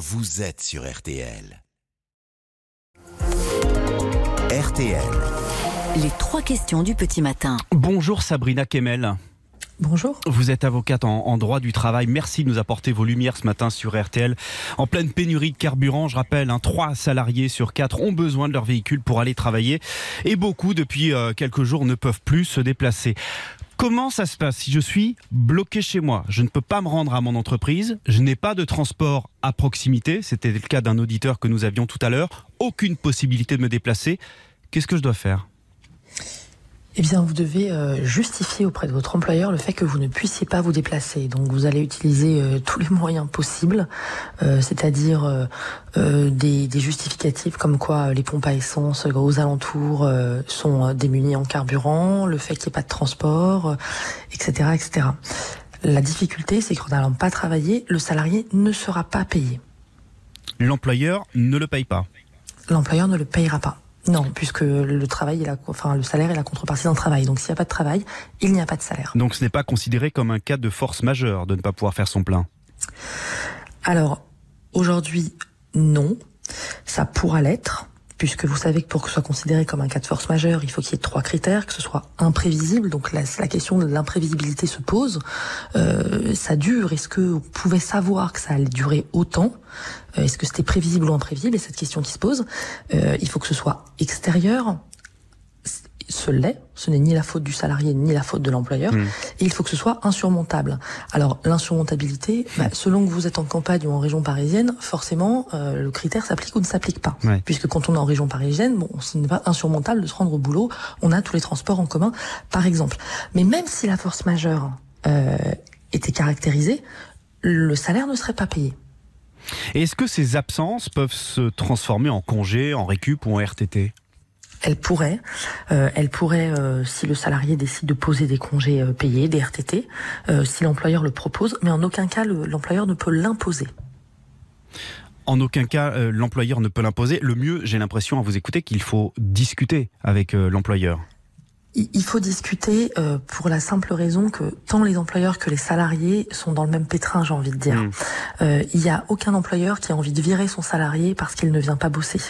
vous êtes sur RTL. RTL. Les trois questions du petit matin. Bonjour Sabrina Kemel. Bonjour. Vous êtes avocate en, en, droit du travail. Merci de nous apporter vos lumières ce matin sur RTL. En pleine pénurie de carburant, je rappelle, hein, 3 salariés sur 4 ont besoin de leur véhicule pour aller travailler et beaucoup, depuis euh, quelques jours, ne peuvent plus se déplacer. Comment ça se passe si je suis bloqué chez moi? Je ne peux pas me rendre à mon entreprise, je n'ai pas de transport à proximité, c'était le cas d'un auditeur que nous avions tout à l'heure, aucune possibilité de me déplacer. Qu'est-ce que je dois faire? Eh bien, vous devez euh, justifier auprès de votre employeur le fait que vous ne puissiez pas vous déplacer. Donc, vous allez utiliser euh, tous les moyens possibles, euh, c'est-à-dire des, des, justificatifs comme quoi les pompes à essence aux alentours sont démunies en carburant, le fait qu'il n'y ait pas de transport, etc., etc. La difficulté, c'est qu'en n'allant pas travailler, le salarié ne sera pas payé. L'employeur ne le paye pas. L'employeur ne le payera pas. Non, puisque le travail, est la, enfin le salaire est la contrepartie d'un travail. Donc s'il n'y a pas de travail, il n'y a pas de salaire. Donc ce n'est pas considéré comme un cas de force majeure de ne pas pouvoir faire son plein. Alors aujourd'hui, non. Ça pourra l'être puisque vous savez que pour que ce soit considéré comme un cas de force majeure, il faut qu'il y ait trois critères, que ce soit imprévisible, donc la, question de l'imprévisibilité se pose, euh, ça dure, est-ce que vous pouvez savoir que ça allait durer autant euh, Est-ce que c'était prévisible ou imprévisible Et cette question qui se pose, euh, il faut que ce soit extérieur, ce l'est, ce n'est ni la faute du salarié ni la faute de l'employeur, mmh. et il faut que ce soit insurmontable. Alors l'insurmontabilité, bah, selon que vous êtes en campagne ou en région parisienne, forcément euh, le critère s'applique ou ne s'applique pas. Ouais. Puisque quand on est en région parisienne, bon, ce n'est pas insurmontable de se rendre au boulot, on a tous les transports en commun, par exemple. Mais même si la force majeure euh, était caractérisée, le salaire ne serait pas payé. Et est-ce que ces absences peuvent se transformer en congé, en récup ou en RTT elle pourrait, euh, elle pourrait, euh, si le salarié décide de poser des congés euh, payés, des RTT, si l'employeur le propose, mais en aucun cas l'employeur ne peut l'imposer. En aucun cas, l'employeur ne peut l'imposer. Le mieux, j'ai l'impression à vous écouter, qu'il faut discuter avec l'employeur. Il faut discuter euh, pour la simple raison que tant les employeurs que les salariés sont dans le même pétrin, j'ai envie de dire. Mmh. Euh, il n'y a aucun employeur qui a envie de virer son salarié parce qu'il ne vient pas bosser.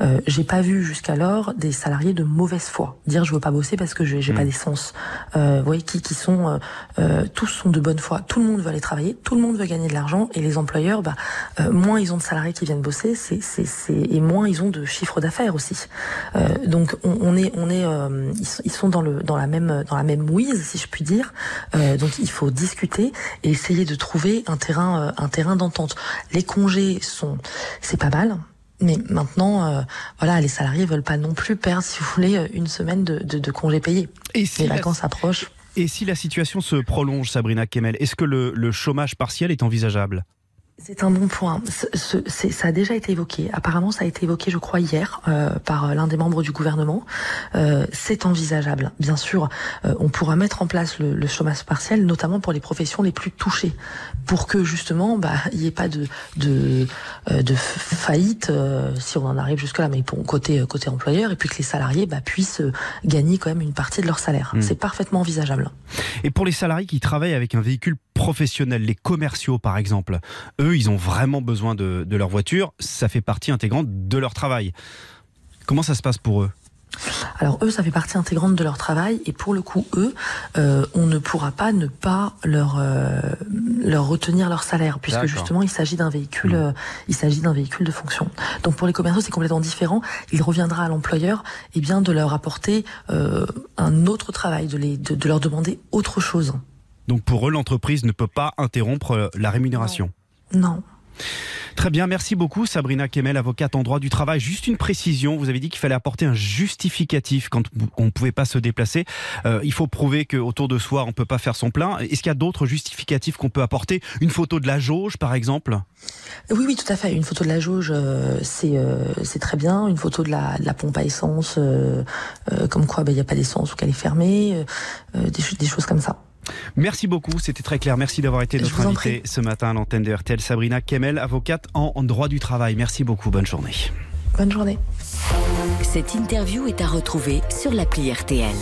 Euh, j'ai pas vu jusqu'alors des salariés de mauvaise foi dire je veux pas bosser parce que j'ai Mmh. pas d'essence. Euh, vous voyez qui, qui sont euh, euh, tous sont de bonne foi. Tout le monde veut aller travailler, tout le monde veut gagner de l'argent et les employeurs, bah, euh, moins ils ont de salariés qui viennent bosser, c'est c'est c'est et moins ils ont de chiffre d'affaires aussi. Euh, donc on, on est on est euh, ils, sont, sont dans le dans la même dans la même mouise si je puis dire. Euh, donc il faut discuter et essayer de trouver un terrain euh, un terrain d'entente. Les congés sont c'est pas mal. Mais maintenant, euh, voilà, les salariés veulent pas non plus perdre, si vous voulez, une semaine de, de, de congés payés. Et si les la- vacances approchent. Et si la situation se prolonge, Sabrina Kemel, est-ce que le, le chômage partiel est envisageable? C'est un bon point. Ce- ce- ça a déjà été évoqué. Apparemment, ça a été évoqué, je crois, hier euh, par l'un des membres du gouvernement. Euh, c'est envisageable. Bien sûr, euh, on pourra mettre en place le, le chômage partiel, notamment pour les professions les plus touchées, pour que justement, bah, il n'y ait pas de de, euh, de faillite euh, si on en arrive jusque là, mais pour côté côté employeur, et puis que les salariés bah, puissent euh, gagner quand même une partie de leur salaire. Mm. C'est parfaitement envisageable. Et pour les salariés qui travaillent avec un véhicule professionnel, les commerciaux par exemple, eux, ils ont vraiment besoin de, de leur voiture, ça fait partie intégrante de leur travail. Comment ça se passe pour eux? Alors eux, ça fait partie intégrante de leur travail et pour le coup, eux, euh, on ne pourra pas ne pas leur euh, leur retenir leur salaire puisque justement il s'agit d'un véhicule, Mmh. euh, il s'agit d'un véhicule de fonction. Donc pour les commerciaux, c'est complètement différent. Il reviendra à l'employeur, eh bien, de leur apporter un autre travail, de les de, de leur demander autre chose. Donc pour eux, l'entreprise ne peut pas interrompre euh, la rémunération. Non. Très bien, merci beaucoup Sabrina Kemel, avocate en droit du travail. Juste une précision, vous avez dit qu'il fallait apporter un justificatif quand on ne pouvait pas se déplacer. Euh, il faut prouver qu'autour de soi, on ne peut pas faire son plein. Est-ce qu'il y a d'autres justificatifs qu'on peut apporter? Une photo de la jauge, par exemple? Oui, oui, tout à fait. Une photo de la jauge, euh, c'est euh, très bien. Une photo de la, de la pompe à essence, euh, euh, comme quoi ben, il n'y a pas d'essence ou qu'elle est fermée, des, des choses comme ça. Merci beaucoup, c'était très clair. Merci d'avoir été notre invitée ce matin à l'antenne de RTL. Sabrina Kemel, avocate en droit du travail. Merci beaucoup, bonne journée. Bonne journée. Cette interview est à retrouver sur l'appli RTL.